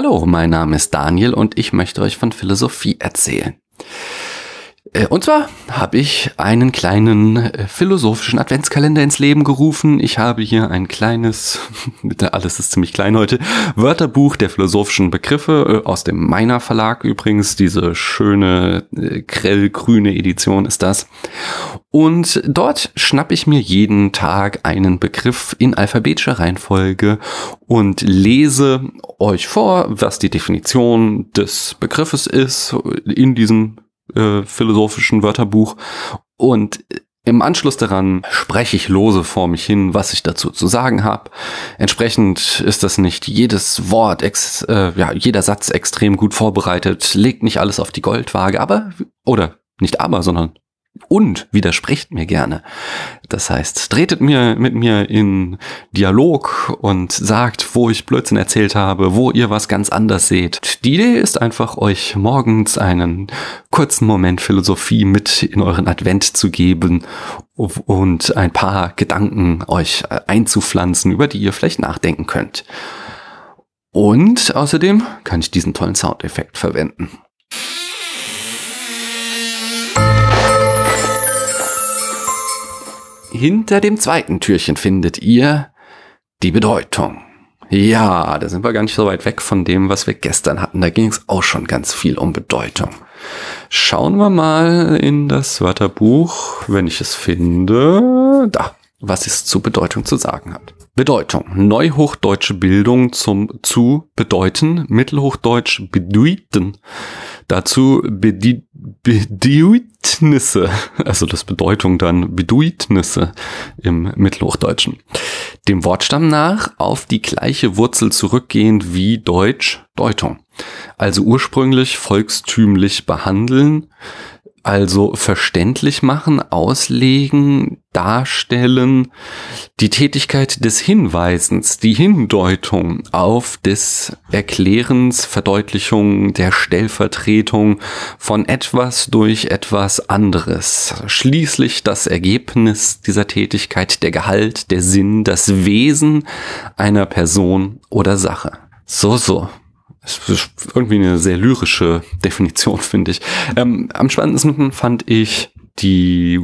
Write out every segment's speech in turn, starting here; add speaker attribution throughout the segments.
Speaker 1: Hallo, mein Name ist Daniel und ich möchte euch von Philosophie erzählen. Äh, und zwar habe ich einen kleinen äh, philosophischen Adventskalender ins Leben gerufen. Ich habe hier ein kleines, alles ist ziemlich klein heute, Wörterbuch der philosophischen Begriffe äh, aus dem Meiner Verlag übrigens. Diese schöne grellgrüne Edition ist das. Und dort schnappe ich mir jeden Tag einen Begriff in alphabetischer Reihenfolge und lese euch vor, was die Definition des Begriffes ist in diesem äh, philosophischen Wörterbuch. Und im Anschluss daran spreche ich lose vor mich hin, was ich dazu zu sagen habe. Entsprechend ist das nicht jedes Wort, ex, äh, ja, jeder Satz extrem gut vorbereitet, legt nicht alles auf die Goldwaage, aber, oder nicht aber, sondern und widerspricht mir gerne. Das heißt, tretet mir mit mir in Dialog und sagt, wo ich Blödsinn erzählt habe, wo ihr was ganz anders seht. Die Idee ist einfach, euch morgens einen kurzen Moment Philosophie mit in euren Advent zu geben und ein paar Gedanken euch einzupflanzen, über die ihr vielleicht nachdenken könnt. Und außerdem kann ich diesen tollen Soundeffekt verwenden. Hinter dem zweiten Türchen findet ihr die Bedeutung. Ja, da sind wir gar nicht so weit weg von dem, was wir gestern hatten. Da ging es auch schon ganz viel um Bedeutung. Schauen wir mal in das Wörterbuch, wenn ich es finde. Da, was es zu Bedeutung zu sagen hat. Bedeutung. Neuhochdeutsche Bildung zum zu bedeuten. Mittelhochdeutsch bedeuten. Dazu bedi Bedeutnisse, also das Bedeutung dann Bedeutnisse im Mittelhochdeutschen. Dem Wortstamm nach auf die gleiche Wurzel zurückgehend wie Deutsch Deutung. Also ursprünglich volkstümlich behandeln, also verständlich machen, auslegen, darstellen, die Tätigkeit des Hinweisens, die Hindeutung auf des Erklärens, Verdeutlichung, der Stellvertretung von etwas durch etwas anderes. Schließlich das Ergebnis dieser Tätigkeit, der Gehalt, der Sinn, das Wesen einer Person oder Sache. So, so. Das ist irgendwie eine sehr lyrische Definition, finde ich. Ähm, am spannendsten fand ich die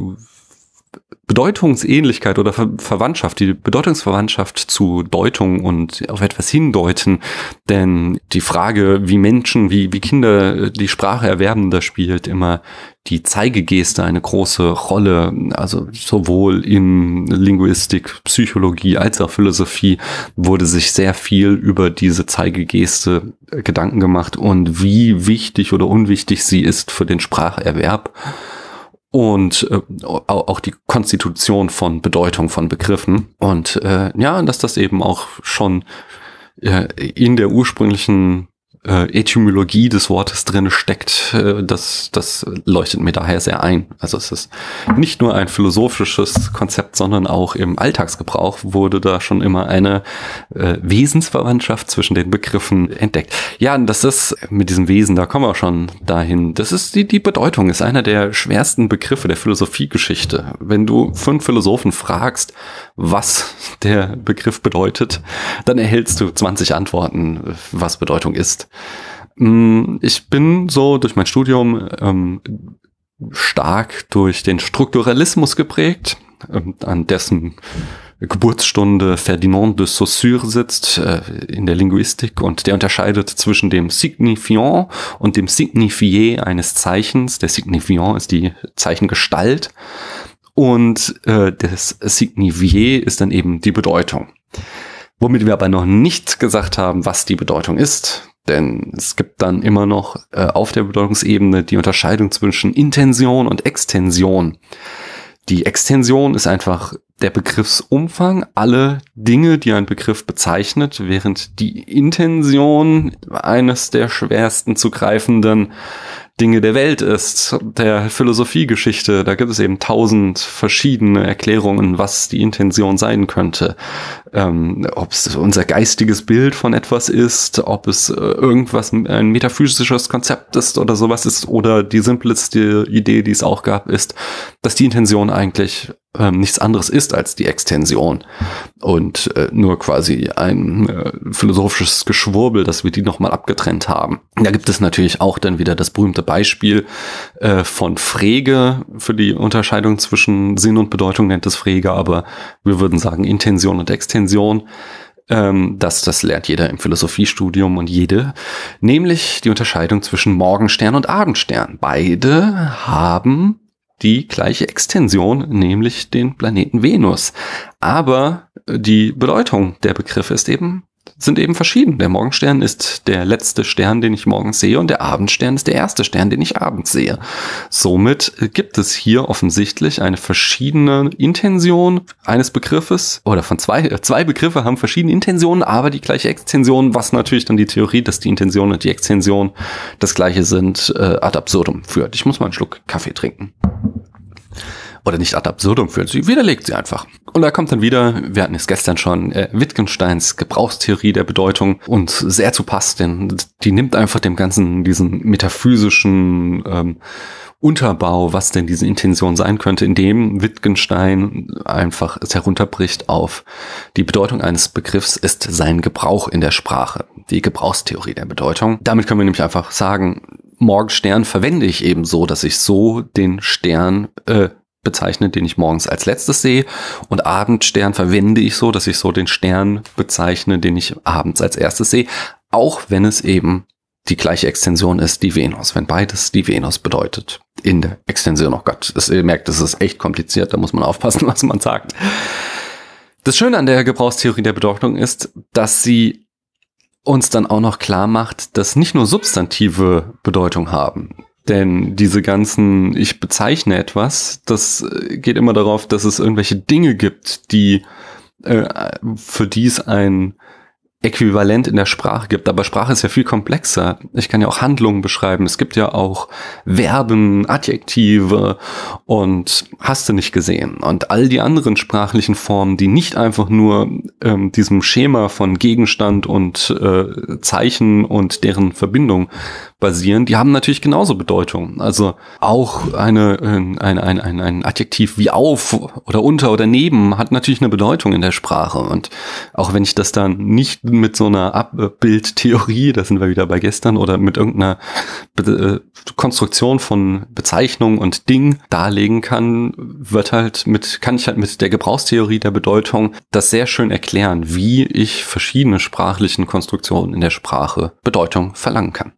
Speaker 1: Bedeutungsähnlichkeit oder Ver Verwandtschaft, die Bedeutungsverwandtschaft zu Deutung und auf etwas hindeuten. Denn die Frage, wie Menschen, wie, wie Kinder die Sprache erwerben, da spielt immer die Zeigegeste eine große Rolle. Also sowohl in Linguistik, Psychologie als auch Philosophie wurde sich sehr viel über diese Zeigegeste Gedanken gemacht und wie wichtig oder unwichtig sie ist für den Spracherwerb und äh, auch die Konstitution von Bedeutung von Begriffen. Und äh, ja, dass das eben auch schon äh, in der ursprünglichen äh, Etymologie des Wortes drin steckt, äh, das, das leuchtet mir daher sehr ein. Also es ist nicht nur ein philosophisches Konzept, sondern auch im Alltagsgebrauch wurde da schon immer eine äh, Wesensverwandtschaft zwischen den Begriffen entdeckt. Ja, das ist mit diesem Wesen, da kommen wir schon dahin. Das ist die, die Bedeutung, ist einer der schwersten Begriffe der Philosophiegeschichte. Wenn du fünf Philosophen fragst, was der Begriff bedeutet, dann erhältst du 20 Antworten, was Bedeutung ist. Mm, ich bin so durch mein Studium ähm, stark durch den Strukturalismus geprägt, ähm, an dessen Geburtsstunde Ferdinand de Saussure sitzt äh, in der Linguistik und der unterscheidet zwischen dem Signifiant und dem Signifié eines Zeichens. Der Signifiant ist die Zeichengestalt und äh, das Signifié ist dann eben die Bedeutung. Womit wir aber noch nicht gesagt haben, was die Bedeutung ist. Denn es gibt dann immer noch äh, auf der Bedeutungsebene die Unterscheidung zwischen Intention und Extension. Die Extension ist einfach der Begriffsumfang, alle Dinge, die ein Begriff bezeichnet, während die Intention eines der schwersten zu greifenden Dinge der Welt ist, der Philosophiegeschichte. Da gibt es eben tausend verschiedene Erklärungen, was die Intention sein könnte. Ähm, ob es unser geistiges Bild von etwas ist, ob es äh, irgendwas, ein metaphysisches Konzept ist oder sowas ist, oder die simpleste Idee, die es auch gab, ist, dass die Intention eigentlich ähm, nichts anderes ist als die Extension und äh, nur quasi ein äh, philosophisches Geschwurbel, dass wir die nochmal abgetrennt haben. Da gibt es natürlich auch dann wieder das berühmte Beispiel äh, von Frege für die Unterscheidung zwischen Sinn und Bedeutung nennt es Frege, aber wir würden sagen Intention und Extension. Ähm, das, das lernt jeder im Philosophiestudium und jede, nämlich die Unterscheidung zwischen Morgenstern und Abendstern. Beide haben die gleiche Extension, nämlich den Planeten Venus. Aber die Bedeutung der Begriffe ist eben sind eben verschieden. Der Morgenstern ist der letzte Stern, den ich morgens sehe, und der Abendstern ist der erste Stern, den ich abends sehe. Somit gibt es hier offensichtlich eine verschiedene Intention eines Begriffes oder von zwei, äh, zwei Begriffe haben verschiedene Intentionen, aber die gleiche Extension, was natürlich dann die Theorie, dass die Intention und die Extension das gleiche sind, äh, ad absurdum führt. Ich muss mal einen Schluck Kaffee trinken oder nicht ad absurdum führt. Sie widerlegt sie einfach. Und da kommt dann wieder, wir hatten es gestern schon, äh, Wittgensteins Gebrauchstheorie der Bedeutung und sehr zu Pass, denn die nimmt einfach dem Ganzen diesen metaphysischen ähm, Unterbau, was denn diese Intention sein könnte, indem Wittgenstein einfach es herunterbricht auf die Bedeutung eines Begriffs ist sein Gebrauch in der Sprache, die Gebrauchstheorie der Bedeutung. Damit können wir nämlich einfach sagen, Morgenstern verwende ich eben so, dass ich so den Stern äh, bezeichne, den ich morgens als letztes sehe. Und Abendstern verwende ich so, dass ich so den Stern bezeichne, den ich abends als erstes sehe. Auch wenn es eben die gleiche Extension ist, die Venus. Wenn beides die Venus bedeutet. In der Extension, oh Gott, das, ihr merkt, das ist echt kompliziert, da muss man aufpassen, was man sagt. Das Schöne an der Gebrauchstheorie der Bedeutung ist, dass sie uns dann auch noch klar macht, dass nicht nur substantive Bedeutung haben. Denn diese ganzen, ich bezeichne etwas, das äh, geht immer darauf, dass es irgendwelche Dinge gibt, die äh, für die es ein Äquivalent in der Sprache gibt. Aber Sprache ist ja viel komplexer. Ich kann ja auch Handlungen beschreiben. Es gibt ja auch Verben, Adjektive und hast du nicht gesehen. Und all die anderen sprachlichen Formen, die nicht einfach nur ähm, diesem Schema von Gegenstand und äh, Zeichen und deren Verbindung basieren, die haben natürlich genauso Bedeutung. Also auch eine, ein, ein, ein, ein Adjektiv wie auf oder unter oder neben hat natürlich eine Bedeutung in der Sprache. Und auch wenn ich das dann nicht mit so einer Abbildtheorie, da sind wir wieder bei gestern, oder mit irgendeiner Be äh, Konstruktion von Bezeichnung und Ding darlegen kann, wird halt mit, kann ich halt mit der Gebrauchstheorie der Bedeutung das sehr schön erklären, wie ich verschiedene sprachlichen Konstruktionen in der Sprache Bedeutung verlangen kann.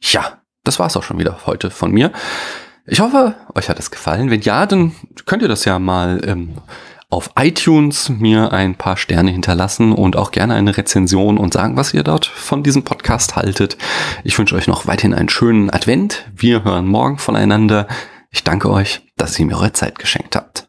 Speaker 1: Ja, das war's auch schon wieder heute von mir. Ich hoffe, euch hat es gefallen. Wenn ja, dann könnt ihr das ja mal ähm, auf iTunes mir ein paar Sterne hinterlassen und auch gerne eine Rezension und sagen, was ihr dort von diesem Podcast haltet. Ich wünsche euch noch weiterhin einen schönen Advent. Wir hören morgen voneinander. Ich danke euch, dass ihr mir eure Zeit geschenkt habt.